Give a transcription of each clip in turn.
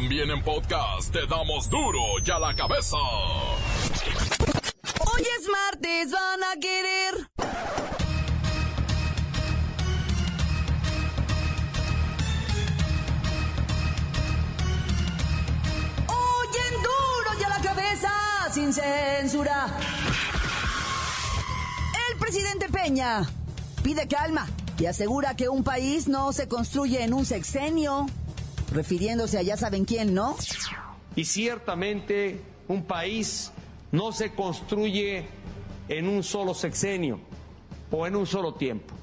También en podcast te damos duro y a la cabeza. Hoy es martes, van a querer. Hoy en duro y a la cabeza, sin censura. El presidente Peña pide calma y asegura que un país no se construye en un sexenio, refiriéndose a ya saben quién, ¿no? Y ciertamente un país no se construye en un solo sexenio o en un solo tiempo.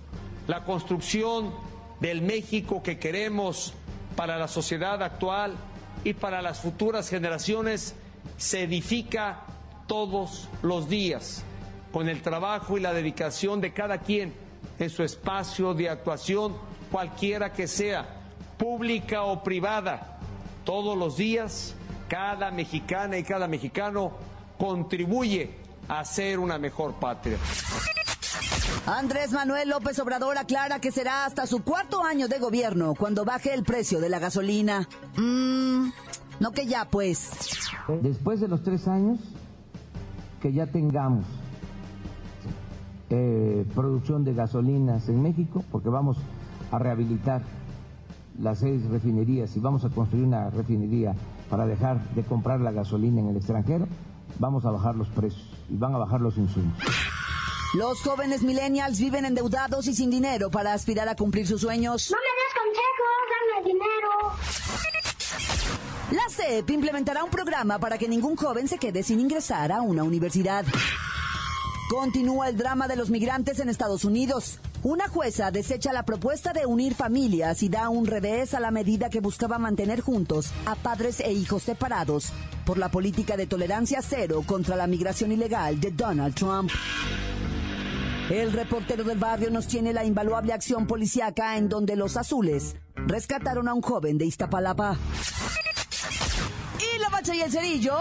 La construcción del México que queremos para la sociedad actual y para las futuras generaciones se edifica todos los días con el trabajo y la dedicación de cada quien en su espacio de actuación, cualquiera que sea, pública o privada. Todos los días, cada mexicana y cada mexicano contribuye a ser una mejor patria. Andrés Manuel López Obrador aclara que será hasta su cuarto año de gobierno cuando baje el precio de la gasolina. Mmm, no que ya pues. Después de los tres años, que ya tengamos eh, producción de gasolinas en México, porque vamos a rehabilitar las seis refinerías y vamos a construir una refinería para dejar de comprar la gasolina en el extranjero, vamos a bajar los precios y van a bajar los insumos. Los jóvenes millennials viven endeudados y sin dinero para aspirar a cumplir sus sueños. No me des consejos, dame dinero. La CEP implementará un programa para que ningún joven se quede sin ingresar a una universidad. Continúa el drama de los migrantes en Estados Unidos. Una jueza desecha la propuesta de unir familias y da un revés a la medida que buscaba mantener juntos a padres e hijos separados por la política de tolerancia cero contra la migración ilegal de Donald Trump. El reportero del barrio nos tiene la invaluable acción policíaca en donde los azules rescataron a un joven de Iztapalapa. Y la bacha y el cerillo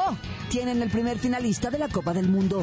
tienen el primer finalista de la Copa del Mundo.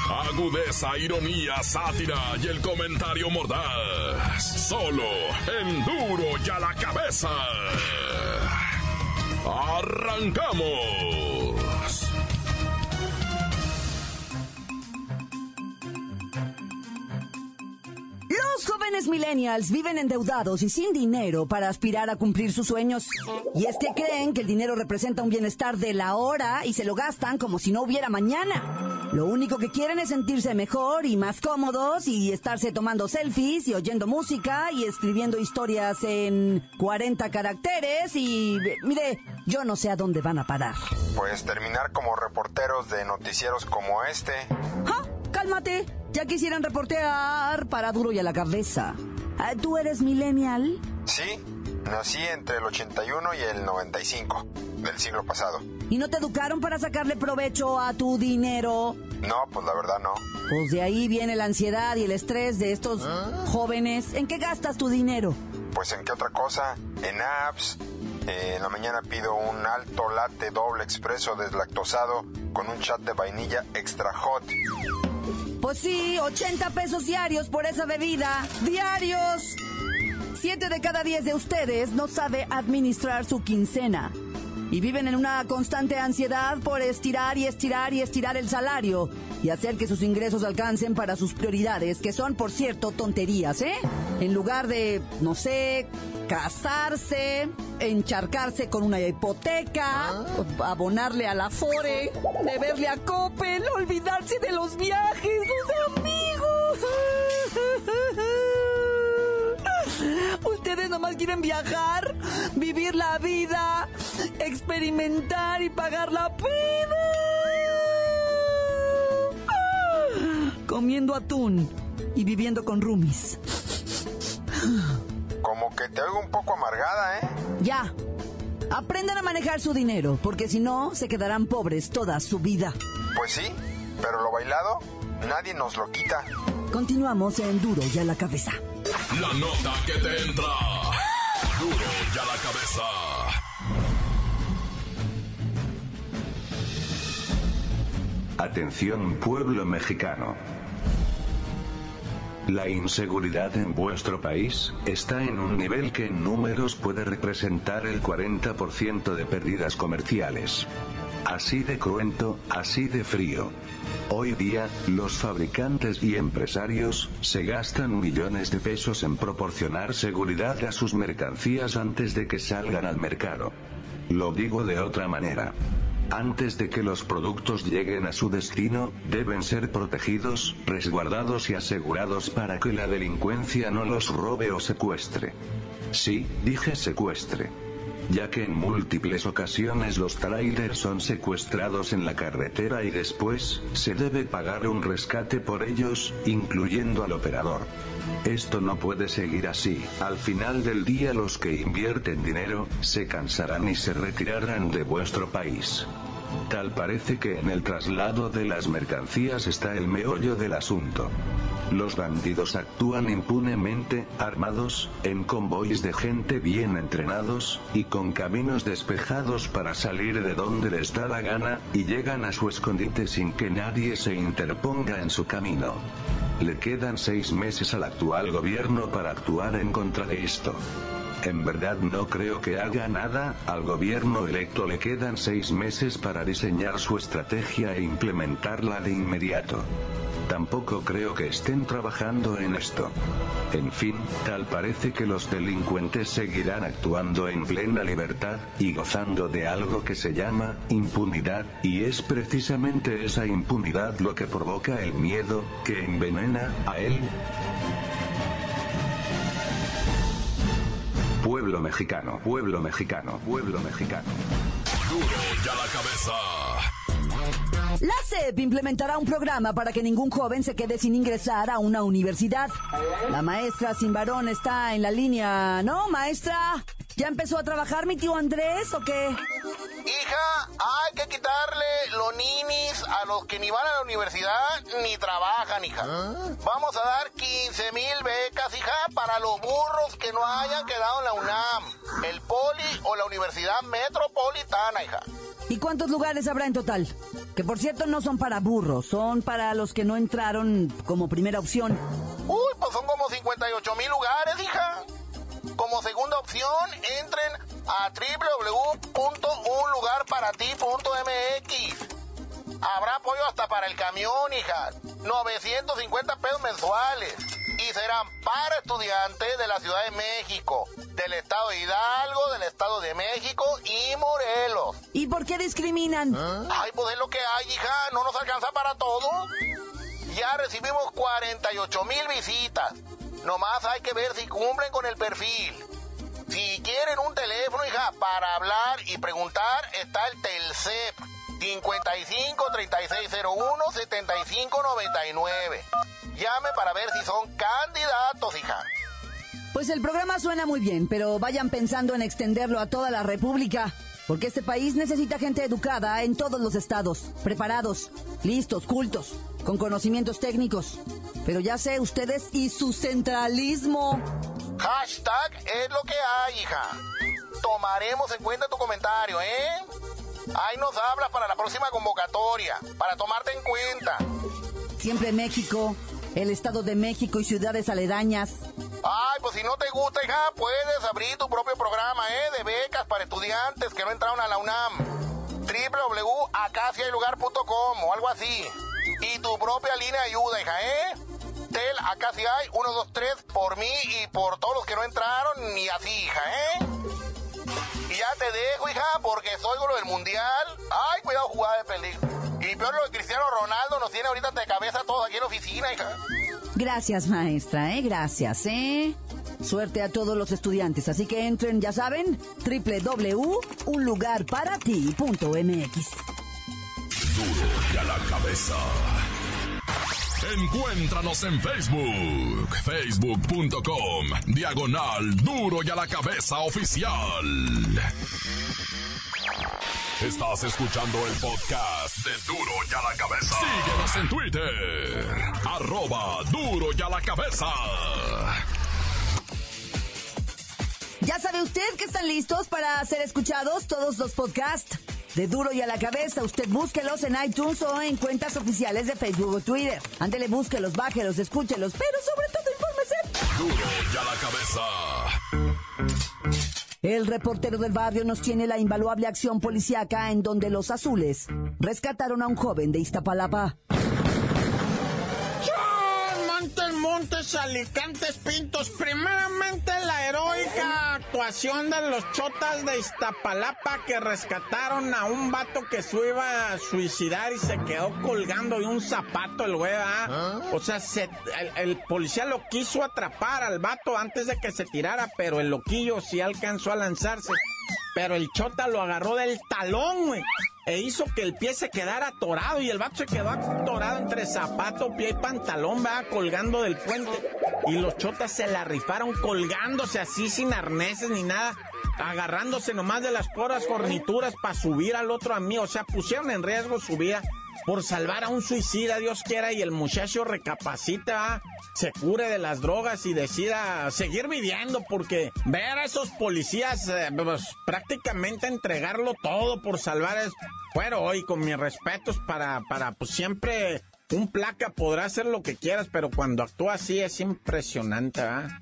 Agudeza, ironía, sátira y el comentario mordaz. Solo en duro y a la cabeza. ¡Arrancamos! Los jóvenes millennials viven endeudados y sin dinero para aspirar a cumplir sus sueños. Y es que creen que el dinero representa un bienestar de la hora y se lo gastan como si no hubiera mañana. Lo único que quieren es sentirse mejor y más cómodos y estarse tomando selfies y oyendo música y escribiendo historias en 40 caracteres y mire, yo no sé a dónde van a parar. Pues terminar como reporteros de noticieros como este. ¡Ja! Cálmate, ya quisieran reportear para duro y a la cabeza. Ah, ¿Tú eres millennial? Sí, nací entre el 81 y el 95 del siglo pasado. ¿Y no te educaron para sacarle provecho a tu dinero? No, pues la verdad no. Pues de ahí viene la ansiedad y el estrés de estos jóvenes. ¿En qué gastas tu dinero? Pues en qué otra cosa, en apps. Eh, en la mañana pido un alto latte doble expreso deslactosado con un chat de vainilla extra hot. Pues sí, 80 pesos diarios por esa bebida. ¡Diarios! Siete de cada diez de ustedes no sabe administrar su quincena. Y viven en una constante ansiedad por estirar y estirar y estirar el salario y hacer que sus ingresos alcancen para sus prioridades, que son, por cierto, tonterías, ¿eh? En lugar de, no sé, casarse, encharcarse con una hipoteca, abonarle a la Fore, deberle a Coppel, olvidarse de los viajes, los amigos. Ustedes nomás quieren viajar, vivir la vida, experimentar y pagar la pena. Comiendo atún y viviendo con roomies. Como que te oigo un poco amargada, ¿eh? Ya. Aprendan a manejar su dinero, porque si no, se quedarán pobres toda su vida. Pues sí, pero lo bailado, nadie nos lo quita. Continuamos en Duro y a la cabeza. La nota que te entra. Duro y a la cabeza. Atención pueblo mexicano. La inseguridad en vuestro país está en un nivel que en números puede representar el 40% de pérdidas comerciales. Así de cruento, así de frío. Hoy día, los fabricantes y empresarios se gastan millones de pesos en proporcionar seguridad a sus mercancías antes de que salgan al mercado. Lo digo de otra manera. Antes de que los productos lleguen a su destino, deben ser protegidos, resguardados y asegurados para que la delincuencia no los robe o secuestre. Sí, dije secuestre. Ya que en múltiples ocasiones los trailers son secuestrados en la carretera y después, se debe pagar un rescate por ellos, incluyendo al operador. Esto no puede seguir así, al final del día los que invierten dinero, se cansarán y se retirarán de vuestro país. Tal parece que en el traslado de las mercancías está el meollo del asunto. Los bandidos actúan impunemente, armados, en convoys de gente bien entrenados, y con caminos despejados para salir de donde les da la gana, y llegan a su escondite sin que nadie se interponga en su camino. Le quedan seis meses al actual gobierno para actuar en contra de esto. En verdad no creo que haga nada, al gobierno electo le quedan seis meses para diseñar su estrategia e implementarla de inmediato. Tampoco creo que estén trabajando en esto. En fin, tal parece que los delincuentes seguirán actuando en plena libertad, y gozando de algo que se llama impunidad, y es precisamente esa impunidad lo que provoca el miedo, que envenena a él. Mexicano, pueblo mexicano, pueblo mexicano. Duro y a la cabeza. La SEP implementará un programa para que ningún joven se quede sin ingresar a una universidad. La maestra sin varón está en la línea, ¿no, maestra? ¿Ya empezó a trabajar mi tío Andrés o qué? Hija, hay que quitarle los ninis a los que ni van a la universidad ni trabajan, hija. Vamos a dar 15 mil becas, hija, para los burros que no hayan quedado en la UNAM, el Poli o la Universidad Metropolitana, hija. ¿Y cuántos lugares habrá en total? Que por cierto no son para burros, son para los que no entraron como primera opción. Uy, pues son como 58 mil lugares, hija. Como segunda opción, entren a www.unlugarparati.mx. Habrá apoyo hasta para el camión, hija. 950 pesos mensuales. Y serán para estudiantes de la Ciudad de México, del Estado de Hidalgo, del Estado de México y Morelos. ¿Y por qué discriminan? Ay, pues es lo que hay, hija. No nos alcanza para todo. Ya recibimos 48 mil visitas. Nomás hay que ver si cumplen con el perfil. Si quieren un teléfono, hija, para hablar y preguntar, está el Telcep 55 3601 7599. Llame para ver si son candidatos, hija. Pues el programa suena muy bien, pero vayan pensando en extenderlo a toda la República. Porque este país necesita gente educada en todos los estados, preparados, listos, cultos, con conocimientos técnicos. Pero ya sé, ustedes y su centralismo. Hashtag es lo que hay, hija. Tomaremos en cuenta tu comentario, ¿eh? Ahí nos hablas para la próxima convocatoria, para tomarte en cuenta. Siempre México, el Estado de México y ciudades aledañas. Ay, pues si no te gusta, hija, puedes abrir tu propio programa, ¿eh? De becas para estudiantes que no entraron a la UNAM. www.acaciaylugar.com o algo así. Y tu propia línea de ayuda, hija, ¿eh? Acá sí hay, 1, 2, 3, por mí y por todos los que no entraron, y así, hija, ¿eh? Y ya te dejo, hija, porque soy lo del mundial. Ay, cuidado, jugada de peligro. Y peor lo de Cristiano Ronaldo nos tiene ahorita de cabeza todos aquí en la oficina, hija. Gracias, maestra, ¿eh? Gracias, ¿eh? Suerte a todos los estudiantes, así que entren, ya saben, www.unlugarparati.mx. Duro y a la cabeza. Encuéntranos en Facebook, facebook.com, diagonal duro y a la cabeza oficial. Estás escuchando el podcast de Duro y a la cabeza. Síguenos en Twitter, arroba duro y a la cabeza. Ya sabe usted que están listos para ser escuchados todos los podcasts de Duro y a la Cabeza. Usted búsquelos en iTunes o en cuentas oficiales de Facebook o Twitter. Ándele, búsquelos, bájelos, escúchelos, pero sobre todo infórmese. Duro y a la cabeza. El reportero del barrio nos tiene la invaluable acción policíaca en donde los azules rescataron a un joven de Iztapalapa. Montes, Alicantes, Pintos. Primeramente la heroica actuación de los chotas de Iztapalapa que rescataron a un vato que se iba a suicidar y se quedó colgando de un zapato el güey, ¿ah? O sea, se- el, el policía lo quiso atrapar al vato antes de que se tirara, pero el loquillo sí alcanzó a lanzarse. Pero el chota lo agarró del talón, güey. E hizo que el pie se quedara atorado y el vato se quedó atorado entre zapato, pie y pantalón, va colgando del puente. Y los chotas se la rifaron colgándose así sin arneses ni nada, agarrándose nomás de las poras fornituras para subir al otro amigo. O sea, pusieron en riesgo su vida por salvar a un suicida, Dios quiera, y el muchacho recapacita, se cure de las drogas y decida seguir viviendo, porque ver a esos policías eh, pues, prácticamente entregarlo todo por salvar es... Bueno, hoy con mis respetos para, para pues siempre un placa podrá hacer lo que quieras, pero cuando actúa así es impresionante, ¿va?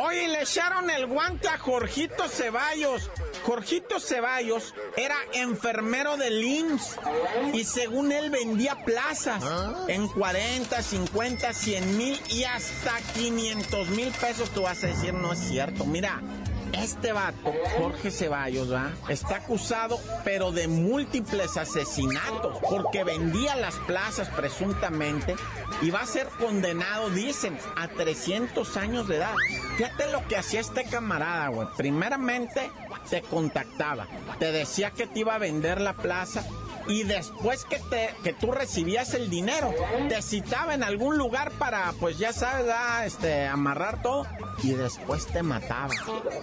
Oye, le echaron el guante a Jorgito Ceballos. Jorgito Ceballos era enfermero del IMSS y según él vendía plazas en 40, 50, 100 mil y hasta 500 mil pesos. Tú vas a decir, no es cierto. Mira, este vato, Jorge Ceballos, ¿va? Está acusado, pero de múltiples asesinatos, porque vendía las plazas presuntamente y va a ser condenado, dicen, a 300 años de edad. Fíjate lo que hacía este camarada, güey. Primeramente, te contactaba, te decía que te iba a vender la plaza y después que te que tú recibías el dinero, te citaba en algún lugar para, pues ya sabes, ah, este, amarrar todo y después te mataba.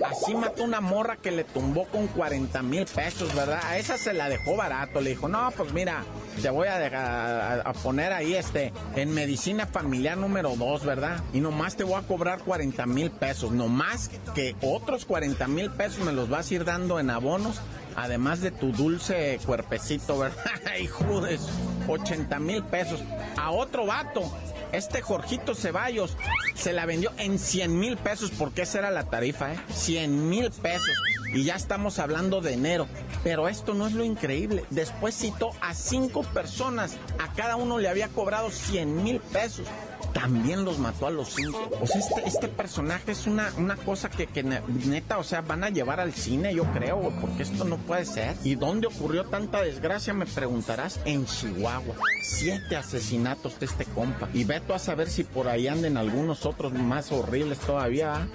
Así mató una morra que le tumbó con 40 mil pesos, ¿verdad? A esa se la dejó barato. Le dijo, no, pues mira, te voy a, dejar, poner ahí este en medicina familiar número 2, ¿verdad? Y nomás te voy a cobrar 40 mil pesos. Nomás que otros 40 mil pesos me los vas a ir dando en abonos. Además de tu dulce cuerpecito, ¿verdad? Hijo de su- 80 mil pesos. A otro vato, este Jorgito Ceballos, se la vendió en 100 mil pesos, porque esa era la tarifa, ¿eh? 100 mil pesos. Y ya estamos hablando de enero. Pero esto no es lo increíble. Después citó a cinco personas. A cada uno le había cobrado 100 mil pesos. También los mató a los cinco. O sea, este, este personaje es una, una cosa que, que ne- neta, o sea, van a llevar al cine, yo creo, porque esto no puede ser. ¿Y dónde ocurrió tanta desgracia? Me preguntarás. En Chihuahua. Siete asesinatos de este compa. Y veto a saber si por ahí anden algunos otros más horribles todavía. ¿ah?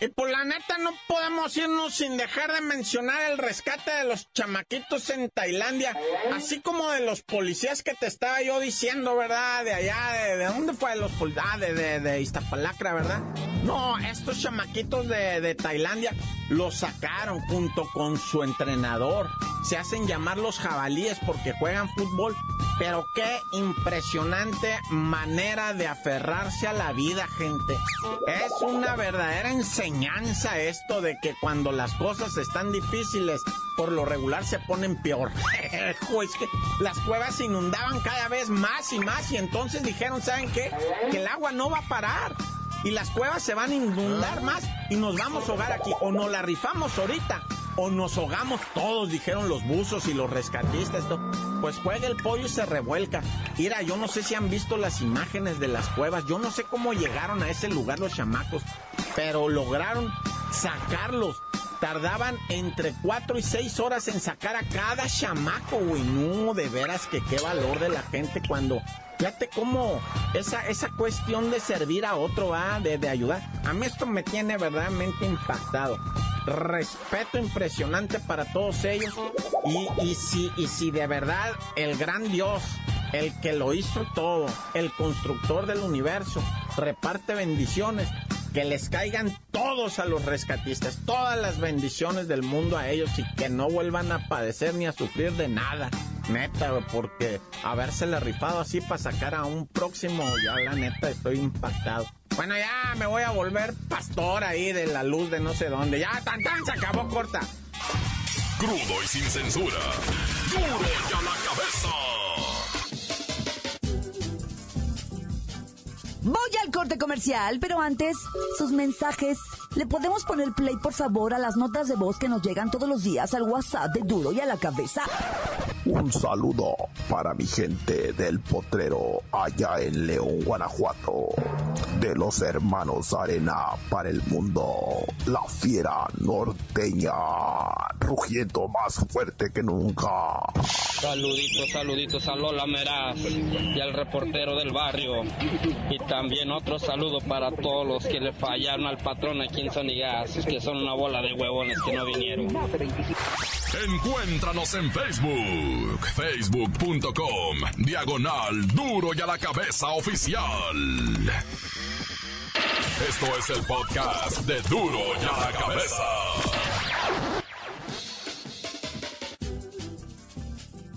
Y por la neta no podemos irnos sin dejar de mencionar el rescate de los chamaquitos en Tailandia, así como de los policías que te estaba yo diciendo, ¿verdad? De allá, de, de dónde fue los policías? Ah, de, de, de Iztapalacra, ¿verdad? No, estos chamaquitos de, de Tailandia los sacaron junto con su entrenador. Se hacen llamar los jabalíes porque juegan fútbol, pero qué impresionante manera de aferrarse a la vida, gente. Es una verdadera enseñanza esto de que cuando las cosas están difíciles, por lo regular se ponen peor. Es que las cuevas se inundaban cada vez más y más y entonces dijeron, ¿saben qué? Que el agua no va a parar. Y las cuevas se van a inundar más y nos vamos a ahogar aquí. O nos la rifamos ahorita o nos ahogamos todos, dijeron los buzos y los rescatistas. Pues juega el pollo y se revuelca. Mira, yo no sé si han visto las imágenes de las cuevas. Yo no sé cómo llegaron a ese lugar los chamacos, pero lograron sacarlos. Tardaban entre 4 y 6 horas en sacar a cada chamaco, güey. No, de veras que qué valor de la gente cuando Fíjate cómo esa, esa cuestión de servir a otro, va, de, de ayudar. A mí esto me tiene verdaderamente impactado respeto impresionante para todos ellos. Y, si, y si de verdad el gran Dios, el que lo hizo todo, el constructor del universo, reparte bendiciones, que les caigan todos a los rescatistas, todas las bendiciones del mundo a ellos y que no vuelvan a padecer ni a sufrir de nada. Neta, porque habérsele rifado así para sacar a un próximo, ya la neta estoy impactado. Bueno, ya me voy a volver pastor ahí de la luz de no sé dónde. Ya, tan tan, se acabó corta. Crudo y sin censura. Duro ya la cabeza. Voy al corte comercial, pero antes, sus mensajes. ¿Le podemos poner play, por favor, a las notas de voz que nos llegan todos los días al WhatsApp de Duro y a la cabeza? Un saludo para mi gente del potrero allá en León, Guanajuato. De los hermanos Arena para el mundo. La fiera norteña. Rugiendo más fuerte que nunca. Saluditos, saluditos a Lola Meraz y al reportero del barrio. Y también otro saludo para todos los que le fallaron al patrón aquí en Sonigas, que son una bola de huevones que no vinieron. Encuéntranos en Facebook, facebook.com, diagonal duro y a la cabeza oficial. Esto es el podcast de duro y a la cabeza.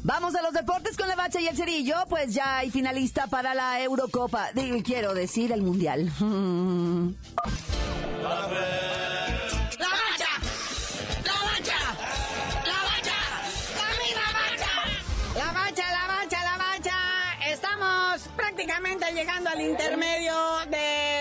Vamos a los deportes con la bacha y el cerillo, pues ya hay finalista para la Eurocopa, Digo, quiero decir el Mundial. llegando al intermedio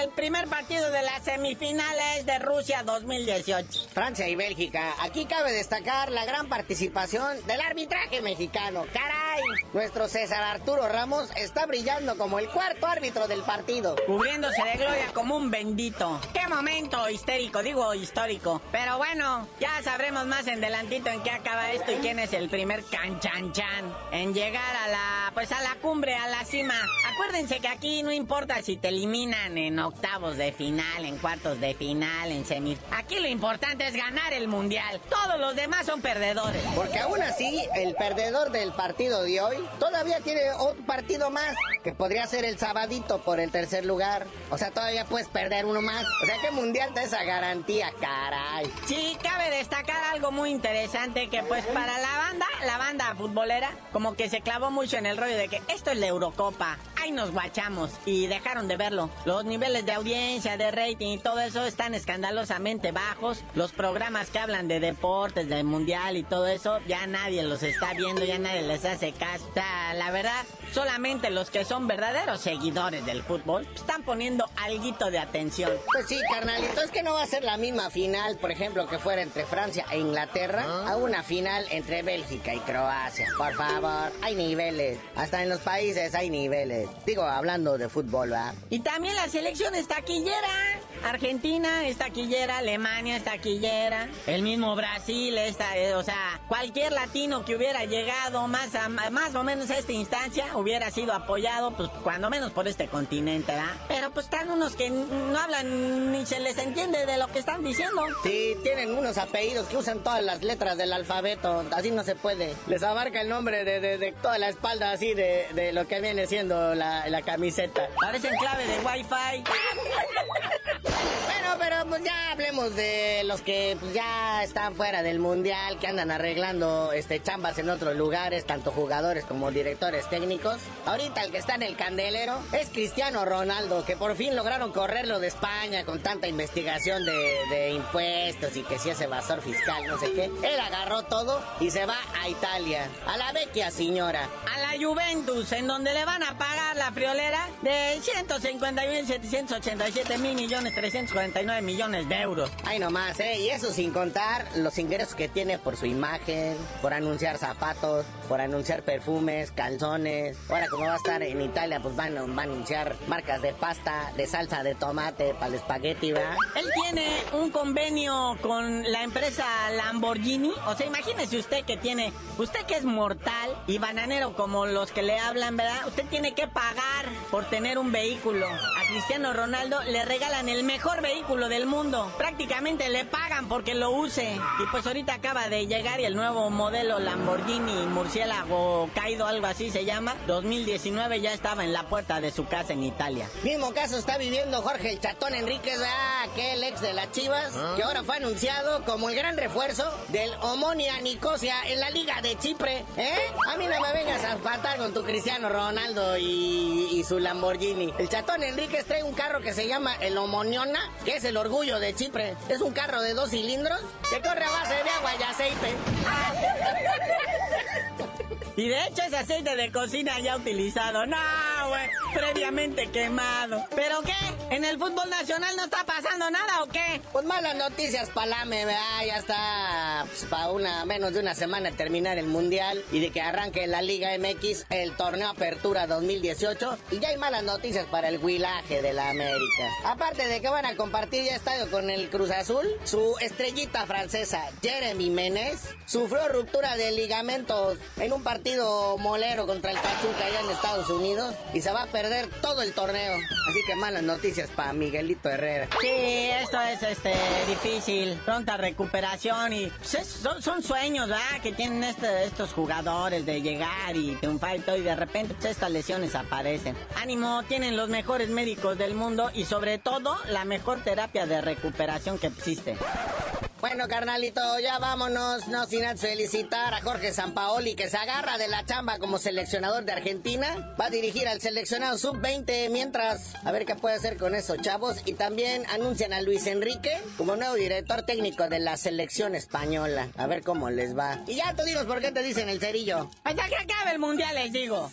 del primer partido de las semifinales de Rusia 2018. Francia y Bélgica. Aquí cabe destacar la gran participación del arbitraje mexicano. ¡Caray! Nuestro César Arturo Ramos está brillando como el cuarto árbitro del partido. Cubriéndose de gloria como un bendito. ¡Qué momento histérico! Digo histórico. Pero bueno, ya sabremos más en delantito en qué acaba esto y quién es el primer canchanchan en llegar a la, pues a la cumbre, a la cima. Acuérdense que aquí no importa si te eliminan en octavos de final, en cuartos de final, en semis. Aquí lo importante es ganar el mundial. Todos los demás son perdedores. Porque aún así, el perdedor del partido de hoy todavía tiene otro partido más, que podría ser el sabadito por el tercer lugar. O sea, todavía puedes perder uno más. O sea, que mundial te esa garantía, caray. Sí, cabe destacar algo muy interesante que pues para la banda, la banda futbolera, como que se clavó mucho en el rollo de que esto es la Eurocopa. Ahí nos guachamos y dejaron de verlo. Los niveles de audiencia, de rating y todo eso están escandalosamente bajos. Los programas que hablan de deportes, del mundial y todo eso, ya nadie los está viendo, ya nadie les hace caso. O sea, la verdad, solamente los que son verdaderos seguidores del fútbol están poniendo alguito de atención. Pues sí, carnalito, es que no va a ser la misma final, por ejemplo, que fuera entre Francia e Inglaterra, a una final entre Bélgica y Croacia. Por favor, hay niveles. Hasta en los países hay niveles. Digo, hablando de fútbol, ¿verdad? Y también la selección es taquillera. Argentina es taquillera, Alemania es taquillera, el mismo Brasil está, eh, o sea, cualquier latino que hubiera llegado más a, más o menos a esta instancia hubiera sido apoyado, pues cuando menos por este continente, ¿verdad? Pero pues están unos que no hablan ni se les entiende de lo que están diciendo. Sí, tienen unos apellidos que usan todas las letras del alfabeto, así no se puede. Les abarca el nombre de, de, de toda la espalda así de, de, lo que viene siendo la, la camiseta. Parecen clave de wifi. Bueno, pero pues ya hablemos de los que pues, ya están fuera del mundial, que andan arreglando este chambas en otros lugares, tanto jugadores como directores técnicos. Ahorita el que está en el candelero es Cristiano Ronaldo, que por fin lograron correrlo de España con tanta investigación de, de impuestos y que si es evasor fiscal, no sé qué. Él agarró todo y se va a Italia, a la vecchia señora. A la Juventus, en donde le van a pagar la friolera de 151.787 mil millones 349 millones de euros. Ay, nomás, ¿eh? Y eso sin contar los ingresos que tiene por su imagen, por anunciar zapatos, por anunciar perfumes, calzones. Ahora, como va a estar en Italia, pues van, van a anunciar marcas de pasta, de salsa de tomate para el espagueti, ¿verdad? Él tiene un convenio con la empresa Lamborghini. O sea, imagínese usted que tiene, usted que es mortal y bananero como los que le hablan, ¿verdad? Usted tiene que pagar por tener un vehículo. A Cristiano Ronaldo le regalan el mejor vehículo del mundo. Prácticamente le pagan porque lo use. Y pues ahorita acaba de llegar y el nuevo modelo Lamborghini Murciélago Caído, algo así se llama, 2019 ya estaba en la puerta de su casa en Italia. Mismo caso está viviendo Jorge el Chatón Enríquez, ah, aquel ex de las Chivas, que ahora fue anunciado como el gran refuerzo del Omonia Nicosia en la Liga de Chipre. ¿Eh? A mí no me vengas a faltar con tu Cristiano Ronaldo y, y su Lamborghini. El Chatón Enríquez trae un carro que se llama el Que es el orgullo de Chipre. Es un carro de dos cilindros que corre a base de agua y aceite. Y de hecho es aceite de cocina ya utilizado. No, güey, previamente quemado. ¿Pero qué? ¿En el fútbol nacional no está pasando nada o qué? Pues malas noticias palame, ¿verdad? Ya está pues, para una, menos de una semana terminar el Mundial y de que arranque la Liga MX el torneo Apertura 2018. Y ya hay malas noticias para el huilaje de la América. Aparte de que van a compartir ya estadio con el Cruz Azul, su estrellita francesa, Jeremy Menez, sufrió ruptura de ligamentos en un partido molero contra el Pachuca allá en Estados Unidos y se va a perder todo el torneo. Así que malas noticias para Miguelito Herrera. Sí, esto es este difícil, pronta recuperación y pues, es- son, son sueños, ¿verdad? Que tienen este- estos jugadores de llegar y triunfar y todo y de repente pues, estas lesiones aparecen. Ánimo, tienen los mejores médicos del mundo y sobre todo la mejor terapia de recuperación que existe. Bueno, carnalito, ya vámonos, no sin antes felicitar a Jorge Sampaoli, que se agarra de la chamba como seleccionador de Argentina. Va a dirigir al seleccionado sub-20 mientras, a ver qué puede hacer con esos chavos. Y también anuncian a Luis Enrique como nuevo director técnico de la selección española. A ver cómo les va. Y ya tú dinos por qué te dicen el cerillo. Hasta que acabe el mundial, les digo.